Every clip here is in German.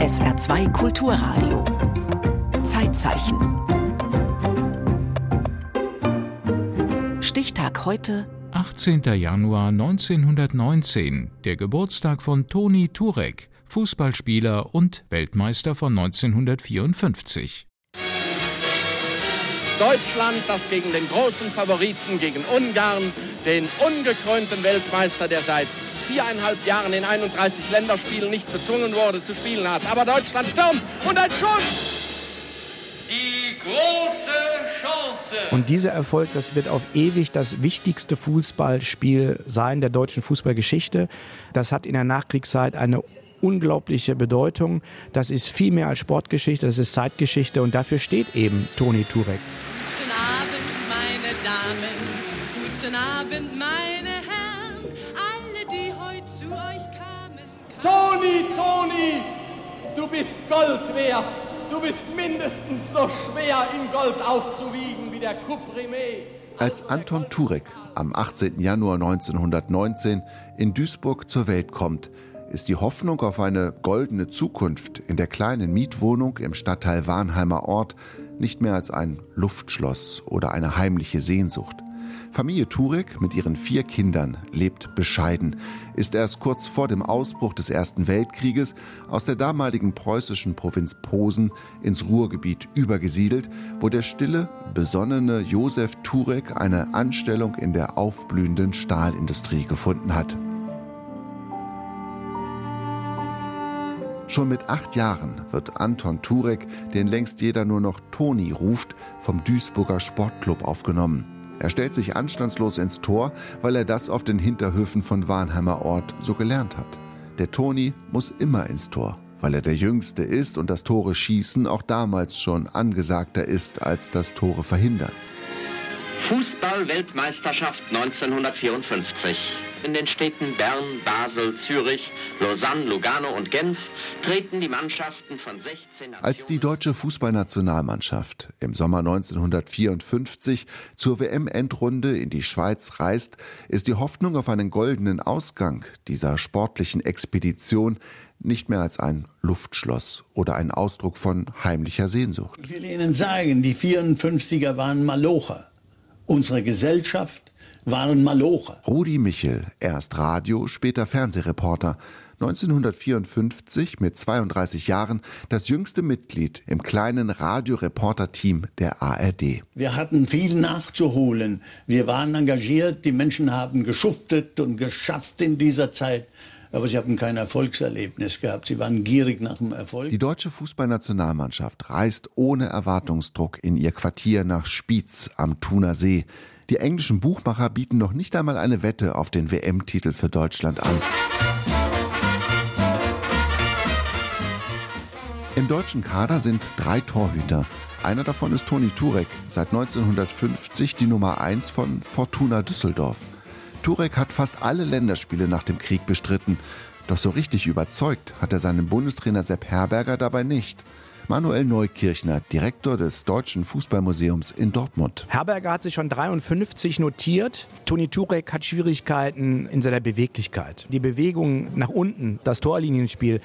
SR2 Kulturradio. Zeitzeichen. Stichtag heute. 18. Januar 1919, der Geburtstag von Toni Turek, Fußballspieler und Weltmeister von 1954. Deutschland, das gegen den großen Favoriten, gegen Ungarn, den ungekrönten Weltmeister, der seit viereinhalb Jahren in 31 Länderspielen nicht bezwungen wurde zu spielen hat. Aber Deutschland stürmt und ein Schuss! Die große Chance! Und dieser Erfolg, das wird auf ewig das wichtigste Fußballspiel sein der deutschen Fußballgeschichte. Das hat in der Nachkriegszeit eine unglaubliche Bedeutung. Das ist viel mehr als Sportgeschichte, das ist Zeitgeschichte und dafür steht eben Toni Turek. Guten Abend, meine Damen. Guten Abend, meine Toni, Toni, du bist Gold wert. Du bist mindestens so schwer in Gold aufzuwiegen wie der Couprimé. Als Anton Turek am 18. Januar 1919 in Duisburg zur Welt kommt, ist die Hoffnung auf eine goldene Zukunft in der kleinen Mietwohnung im Stadtteil Warnheimer Ort nicht mehr als ein Luftschloss oder eine heimliche Sehnsucht. Familie Turek mit ihren vier Kindern lebt bescheiden, ist erst kurz vor dem Ausbruch des Ersten Weltkrieges aus der damaligen preußischen Provinz Posen ins Ruhrgebiet übergesiedelt, wo der stille, besonnene Josef Turek eine Anstellung in der aufblühenden Stahlindustrie gefunden hat. Schon mit acht Jahren wird Anton Turek, den längst jeder nur noch Toni ruft, vom Duisburger Sportclub aufgenommen. Er stellt sich anstandslos ins Tor, weil er das auf den Hinterhöfen von Warnheimer Ort so gelernt hat. Der Toni muss immer ins Tor, weil er der Jüngste ist und das Tore schießen auch damals schon angesagter ist als das Tore verhindern. Fußball-Weltmeisterschaft 1954. In den Städten Bern, Basel, Zürich, Lausanne, Lugano und Genf treten die Mannschaften von 16 Nationen Als die deutsche Fußballnationalmannschaft im Sommer 1954 zur WM-Endrunde in die Schweiz reist, ist die Hoffnung auf einen goldenen Ausgang dieser sportlichen Expedition nicht mehr als ein Luftschloss oder ein Ausdruck von heimlicher Sehnsucht. Ich will Ihnen sagen, die 54er waren Malocher. Unsere Gesellschaft waren Malocher. Rudi Michel, erst Radio, später Fernsehreporter. 1954 mit 32 Jahren das jüngste Mitglied im kleinen Radioreporter-Team der ARD. Wir hatten viel nachzuholen. Wir waren engagiert. Die Menschen haben geschuftet und geschafft in dieser Zeit. Aber sie haben kein Erfolgserlebnis gehabt. Sie waren gierig nach dem Erfolg. Die deutsche Fußballnationalmannschaft reist ohne Erwartungsdruck in ihr Quartier nach Spiez am Thuner See. Die englischen Buchmacher bieten noch nicht einmal eine Wette auf den WM-Titel für Deutschland an. Im deutschen Kader sind drei Torhüter. Einer davon ist Toni Turek, seit 1950 die Nummer 1 von Fortuna Düsseldorf. Turek hat fast alle Länderspiele nach dem Krieg bestritten. Doch so richtig überzeugt hat er seinen Bundestrainer Sepp Herberger dabei nicht. Manuel Neukirchner, Direktor des Deutschen Fußballmuseums in Dortmund. Herberger hat sich schon 53 notiert. Toni Turek hat Schwierigkeiten in seiner Beweglichkeit. Die Bewegung nach unten, das Torlinienspiel,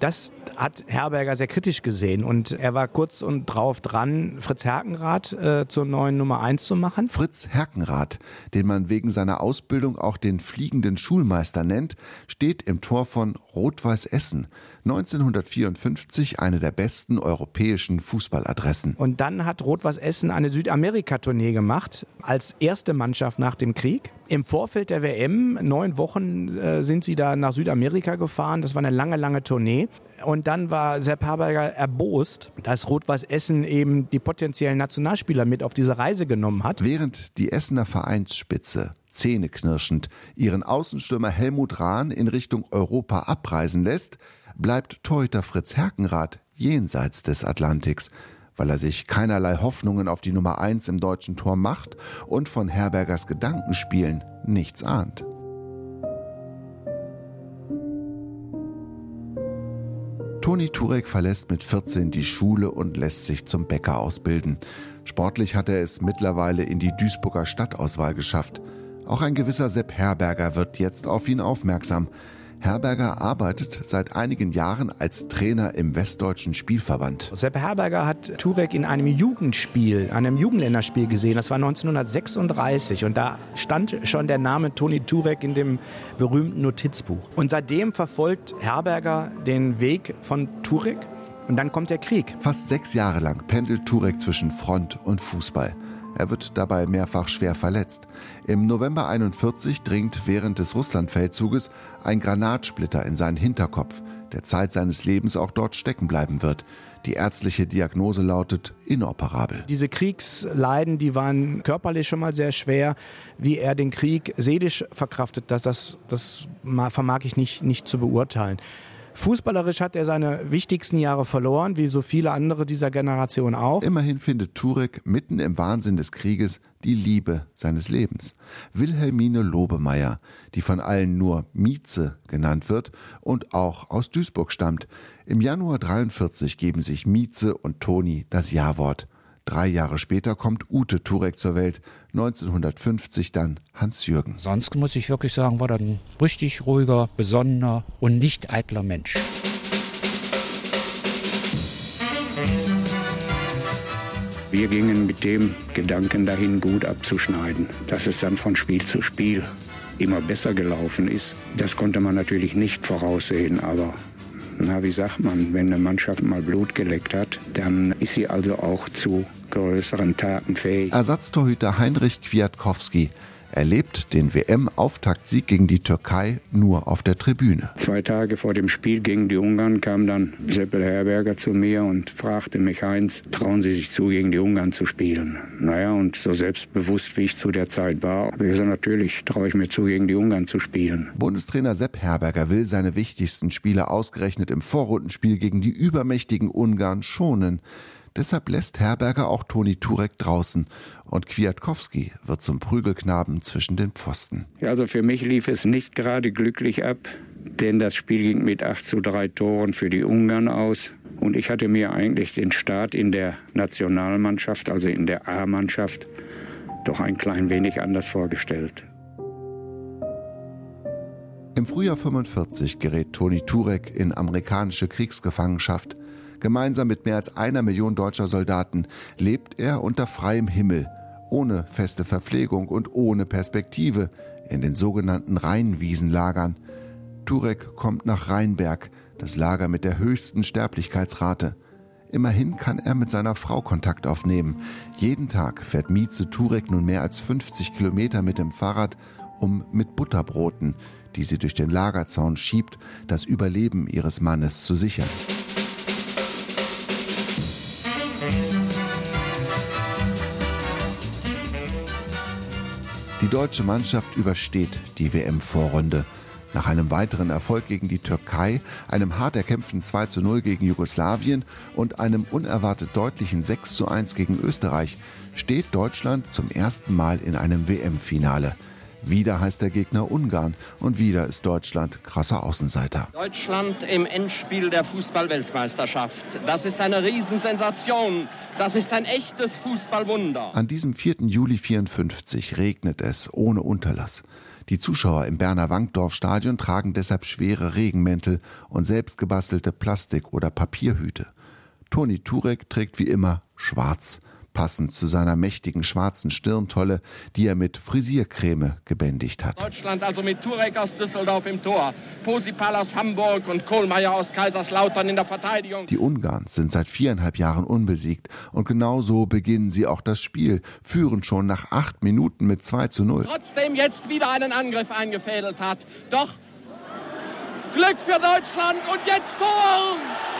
das hat Herberger sehr kritisch gesehen und er war kurz und drauf dran, Fritz Herkenrath äh, zur neuen Nummer 1 zu machen. Fritz Herkenrath, den man wegen seiner Ausbildung auch den fliegenden Schulmeister nennt, steht im Tor von Rot-Weiß Essen. 1954 eine der besten europäischen Fußballadressen. Und dann hat Rot-Weiß Essen eine Südamerika-Tournee gemacht, als erste Mannschaft nach dem Krieg. Im Vorfeld der WM, neun Wochen äh, sind sie da nach Südamerika gefahren. Das war eine lange, lange Tournee. Und dann war Sepp Herberger erbost, dass Rot-Weiß Essen eben die potenziellen Nationalspieler mit auf diese Reise genommen hat. Während die Essener Vereinsspitze zähneknirschend ihren Außenstürmer Helmut Rahn in Richtung Europa abreisen lässt, bleibt Torhüter Fritz Herkenrath jenseits des Atlantiks, weil er sich keinerlei Hoffnungen auf die Nummer 1 im deutschen Tor macht und von Herbergers Gedankenspielen nichts ahnt. Toni Turek verlässt mit 14 die Schule und lässt sich zum Bäcker ausbilden. Sportlich hat er es mittlerweile in die Duisburger Stadtauswahl geschafft. Auch ein gewisser Sepp Herberger wird jetzt auf ihn aufmerksam. Herberger arbeitet seit einigen Jahren als Trainer im Westdeutschen Spielverband. Sepp Herberger hat Turek in einem Jugendspiel, einem Jugendländerspiel gesehen. Das war 1936 und da stand schon der Name Toni Turek in dem berühmten Notizbuch. Und seitdem verfolgt Herberger den Weg von Turek und dann kommt der Krieg. Fast sechs Jahre lang pendelt Turek zwischen Front und Fußball. Er wird dabei mehrfach schwer verletzt. Im November 41 dringt während des Russlandfeldzuges ein Granatsplitter in seinen Hinterkopf, der Zeit seines Lebens auch dort stecken bleiben wird. Die ärztliche Diagnose lautet inoperabel. Diese Kriegsleiden, die waren körperlich schon mal sehr schwer. Wie er den Krieg seelisch verkraftet, das, das, das vermag ich nicht, nicht zu beurteilen. Fußballerisch hat er seine wichtigsten Jahre verloren, wie so viele andere dieser Generation auch. Immerhin findet Turek mitten im Wahnsinn des Krieges die Liebe seines Lebens. Wilhelmine Lobemeyer, die von allen nur Mieze genannt wird und auch aus Duisburg stammt. Im Januar 43 geben sich Mieze und Toni das Ja-Wort. Drei Jahre später kommt Ute Turek zur Welt, 1950 dann Hans-Jürgen. Sonst muss ich wirklich sagen, war er ein richtig ruhiger, besonnener und nicht eitler Mensch. Wir gingen mit dem Gedanken dahin, gut abzuschneiden. Dass es dann von Spiel zu Spiel immer besser gelaufen ist, das konnte man natürlich nicht voraussehen. Aber na, wie sagt man, wenn eine Mannschaft mal Blut geleckt hat, dann ist sie also auch zu größeren Taten fähig. Ersatztorhüter Heinrich Kwiatkowski erlebt den WM-Auftaktsieg gegen die Türkei nur auf der Tribüne. Zwei Tage vor dem Spiel gegen die Ungarn kam dann Seppel Herberger zu mir und fragte mich, Heinz, trauen Sie sich zu, gegen die Ungarn zu spielen? Naja, und so selbstbewusst, wie ich zu der Zeit war, habe ich gesagt, natürlich traue ich mir zu, gegen die Ungarn zu spielen. Bundestrainer Sepp Herberger will seine wichtigsten Spiele ausgerechnet im Vorrundenspiel gegen die übermächtigen Ungarn schonen. Deshalb lässt Herberger auch Toni Turek draußen und Kwiatkowski wird zum Prügelknaben zwischen den Pfosten. Ja, also für mich lief es nicht gerade glücklich ab, denn das Spiel ging mit 8 zu 3 Toren für die Ungarn aus. Und ich hatte mir eigentlich den Start in der Nationalmannschaft, also in der A-Mannschaft, doch ein klein wenig anders vorgestellt. Im Frühjahr 45 gerät Toni Turek in amerikanische Kriegsgefangenschaft. Gemeinsam mit mehr als einer Million deutscher Soldaten lebt er unter freiem Himmel, ohne feste Verpflegung und ohne Perspektive in den sogenannten Rheinwiesenlagern. Turek kommt nach Rheinberg, das Lager mit der höchsten Sterblichkeitsrate. Immerhin kann er mit seiner Frau Kontakt aufnehmen. Jeden Tag fährt Mieze Turek nun mehr als 50 Kilometer mit dem Fahrrad, um mit Butterbroten, die sie durch den Lagerzaun schiebt, das Überleben ihres Mannes zu sichern. Die deutsche Mannschaft übersteht die WM-Vorrunde. Nach einem weiteren Erfolg gegen die Türkei, einem hart erkämpften 2 zu 0 gegen Jugoslawien und einem unerwartet deutlichen 6 zu 1 gegen Österreich steht Deutschland zum ersten Mal in einem WM-Finale. Wieder heißt der Gegner Ungarn und wieder ist Deutschland krasser Außenseiter. Deutschland im Endspiel der Fußballweltmeisterschaft. Das ist eine Riesensensation. Das ist ein echtes Fußballwunder. An diesem 4. Juli 54 regnet es ohne Unterlass. Die Zuschauer im Berner Wankdorf-Stadion tragen deshalb schwere Regenmäntel und selbstgebastelte Plastik- oder Papierhüte. Toni Turek trägt wie immer schwarz passend zu seiner mächtigen schwarzen Stirntolle, die er mit Frisiercreme gebändigt hat. Deutschland also mit Turek aus Düsseldorf im Tor, Posipal aus Hamburg und Kohlmeier aus Kaiserslautern in der Verteidigung. Die Ungarn sind seit viereinhalb Jahren unbesiegt und genau so beginnen sie auch das Spiel, führen schon nach acht Minuten mit 2 zu 0. Trotzdem jetzt wieder einen Angriff eingefädelt hat. Doch Glück für Deutschland und jetzt Tor!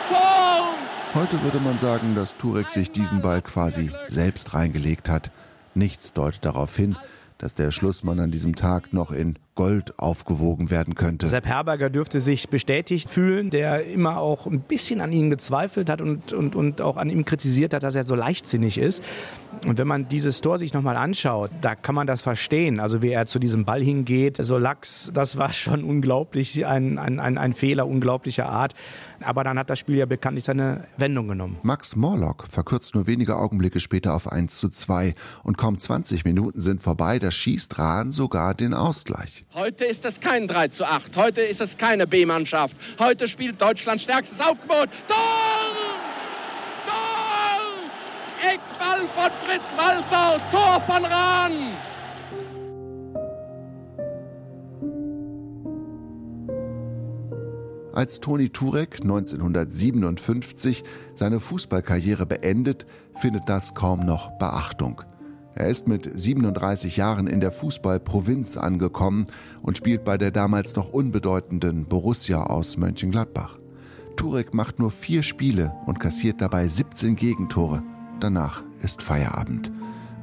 Tor! Heute würde man sagen, dass Turek sich diesen Ball quasi selbst reingelegt hat. Nichts deutet darauf hin, dass der Schlussmann an diesem Tag noch in Gold aufgewogen werden könnte. Sepp Herberger dürfte sich bestätigt fühlen, der immer auch ein bisschen an ihm gezweifelt hat und, und, und auch an ihm kritisiert hat, dass er so leichtsinnig ist. Und wenn man dieses Tor sich nochmal anschaut, da kann man das verstehen. Also wie er zu diesem Ball hingeht, so lax, das war schon unglaublich, ein, ein, ein, ein Fehler unglaublicher Art. Aber dann hat das Spiel ja bekanntlich seine Wendung genommen. Max Morlock verkürzt nur wenige Augenblicke später auf 1 zu 2 und kaum 20 Minuten sind vorbei, da schießt Rahn sogar den Ausgleich. Heute ist es kein 3 zu 8. Heute ist es keine B-Mannschaft. Heute spielt Deutschland stärkstes Aufgebot. Tor! Tor! Eckball von Fritz Walter. Tor von Rahn. Als Toni Turek 1957 seine Fußballkarriere beendet, findet das kaum noch Beachtung. Er ist mit 37 Jahren in der Fußballprovinz angekommen und spielt bei der damals noch unbedeutenden Borussia aus Mönchengladbach. Turek macht nur vier Spiele und kassiert dabei 17 Gegentore. Danach ist Feierabend.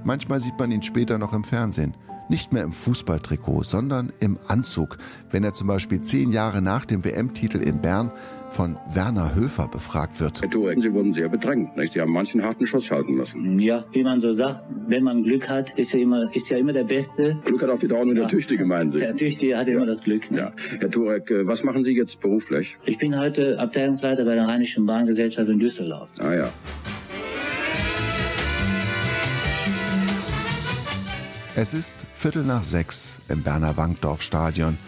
Manchmal sieht man ihn später noch im Fernsehen. Nicht mehr im Fußballtrikot, sondern im Anzug, wenn er zum Beispiel zehn Jahre nach dem WM-Titel in Bern von Werner Höfer befragt wird. Herr Turek, Sie wurden sehr bedrängt. Nicht? Sie haben manchen harten Schuss halten müssen. Ja, wie man so sagt, wenn man Glück hat, ist ja immer, ist ja immer der Beste. Glück hat auch wieder auch nur der ja. Tüchtige, meinen Sie? Der Tüchtige hat ja. immer das Glück. Ne? Ja. Herr Turek, äh, was machen Sie jetzt beruflich? Ich bin heute Abteilungsleiter bei der Rheinischen Bahngesellschaft in Düsseldorf. Ah ja. Es ist Viertel nach sechs im Berner Wankdorf-Stadion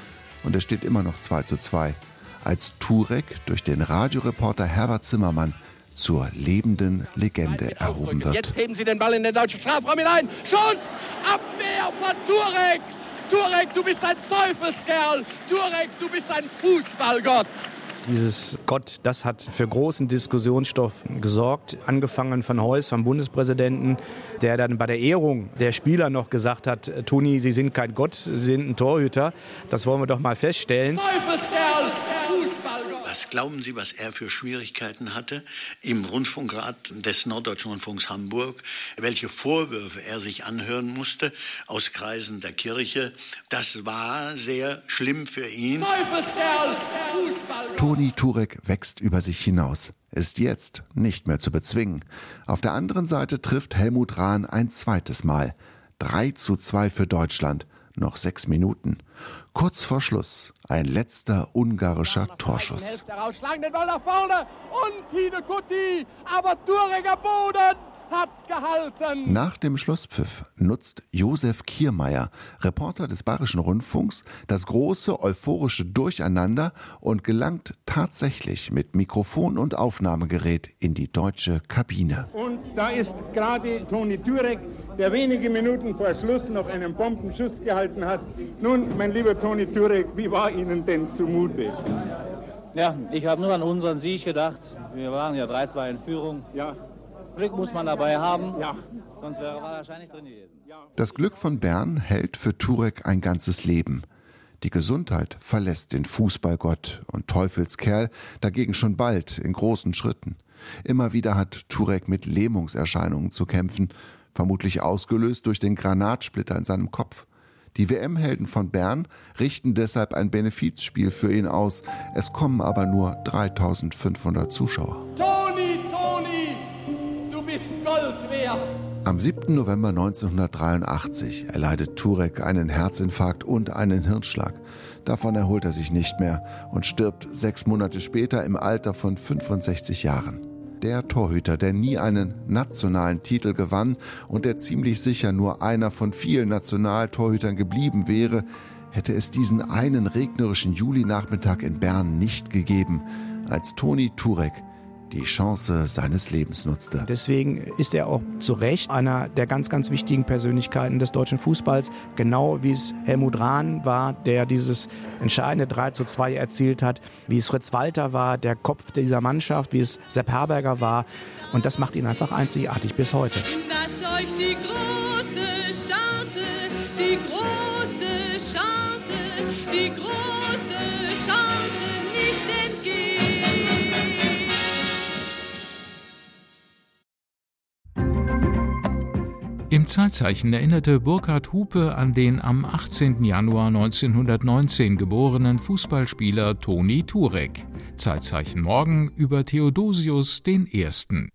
und es steht immer noch 2 zu 2, als Turek durch den Radioreporter Herbert Zimmermann zur lebenden Legende erhoben wird. Jetzt heben Sie den Ball in den deutschen Strafraum hinein. Schuss! Abwehr von Turek! Turek, du bist ein Teufelskerl! Turek, du bist ein Fußballgott! Dieses Gott, das hat für großen Diskussionsstoff gesorgt, angefangen von Heuss, vom Bundespräsidenten, der dann bei der Ehrung der Spieler noch gesagt hat, Toni, Sie sind kein Gott, Sie sind ein Torhüter. Das wollen wir doch mal feststellen. Teufelskerl! Was glauben Sie, was er für Schwierigkeiten hatte im Rundfunkrat des Norddeutschen Rundfunks Hamburg? Welche Vorwürfe er sich anhören musste aus Kreisen der Kirche? Das war sehr schlimm für ihn. Toni Turek wächst über sich hinaus ist jetzt nicht mehr zu bezwingen. Auf der anderen Seite trifft Helmut Rahn ein zweites Mal. 3 zu 2 für Deutschland. Noch sechs Minuten. Kurz vor Schluss ein letzter ungarischer Torschuss. Schlagen den Ball nach vorne und Hidekuti, aber Tureger Boden hat gehalten. Nach dem Schlusspfiff nutzt Josef Kiermeier, Reporter des Bayerischen Rundfunks, das große euphorische Durcheinander und gelangt tatsächlich mit Mikrofon und Aufnahmegerät in die deutsche Kabine. Und da ist gerade Toni Turek, der wenige Minuten vor Schluss noch einen Bombenschuss gehalten hat. Nun, mein lieber Toni Turek, wie war Ihnen denn zumute? Ja, ich habe nur an unseren Sieg gedacht. Wir waren ja 3-2 in Führung. Ja. Glück muss man dabei haben. Ja. Sonst wäre er wahrscheinlich drin gewesen. Das Glück von Bern hält für Turek ein ganzes Leben. Die Gesundheit verlässt den Fußballgott und Teufelskerl dagegen schon bald in großen Schritten. Immer wieder hat Turek mit Lähmungserscheinungen zu kämpfen, vermutlich ausgelöst durch den Granatsplitter in seinem Kopf. Die WM-Helden von Bern richten deshalb ein Benefizspiel für ihn aus. Es kommen aber nur 3500 Zuschauer. Am 7. November 1983 erleidet Turek einen Herzinfarkt und einen Hirnschlag. Davon erholt er sich nicht mehr und stirbt sechs Monate später im Alter von 65 Jahren. Der Torhüter, der nie einen nationalen Titel gewann und der ziemlich sicher nur einer von vielen Nationaltorhütern geblieben wäre, hätte es diesen einen regnerischen Julinachmittag in Bern nicht gegeben, als Toni Turek die Chance seines Lebens nutzte. Deswegen ist er auch zu Recht einer der ganz, ganz wichtigen Persönlichkeiten des deutschen Fußballs, genau wie es Helmut Rahn war, der dieses entscheidende 3 zu 2 erzielt hat, wie es Fritz Walter war, der Kopf dieser Mannschaft, wie es Sepp Herberger war. Und das macht ihn einfach einzigartig bis heute. Dass euch die große Chance, die große Chance, die große Chance nicht entgeht. Zeitzeichen erinnerte Burkhard Hupe an den am 18. Januar 1919 geborenen Fußballspieler Toni Turek. Zeitzeichen morgen über Theodosius I.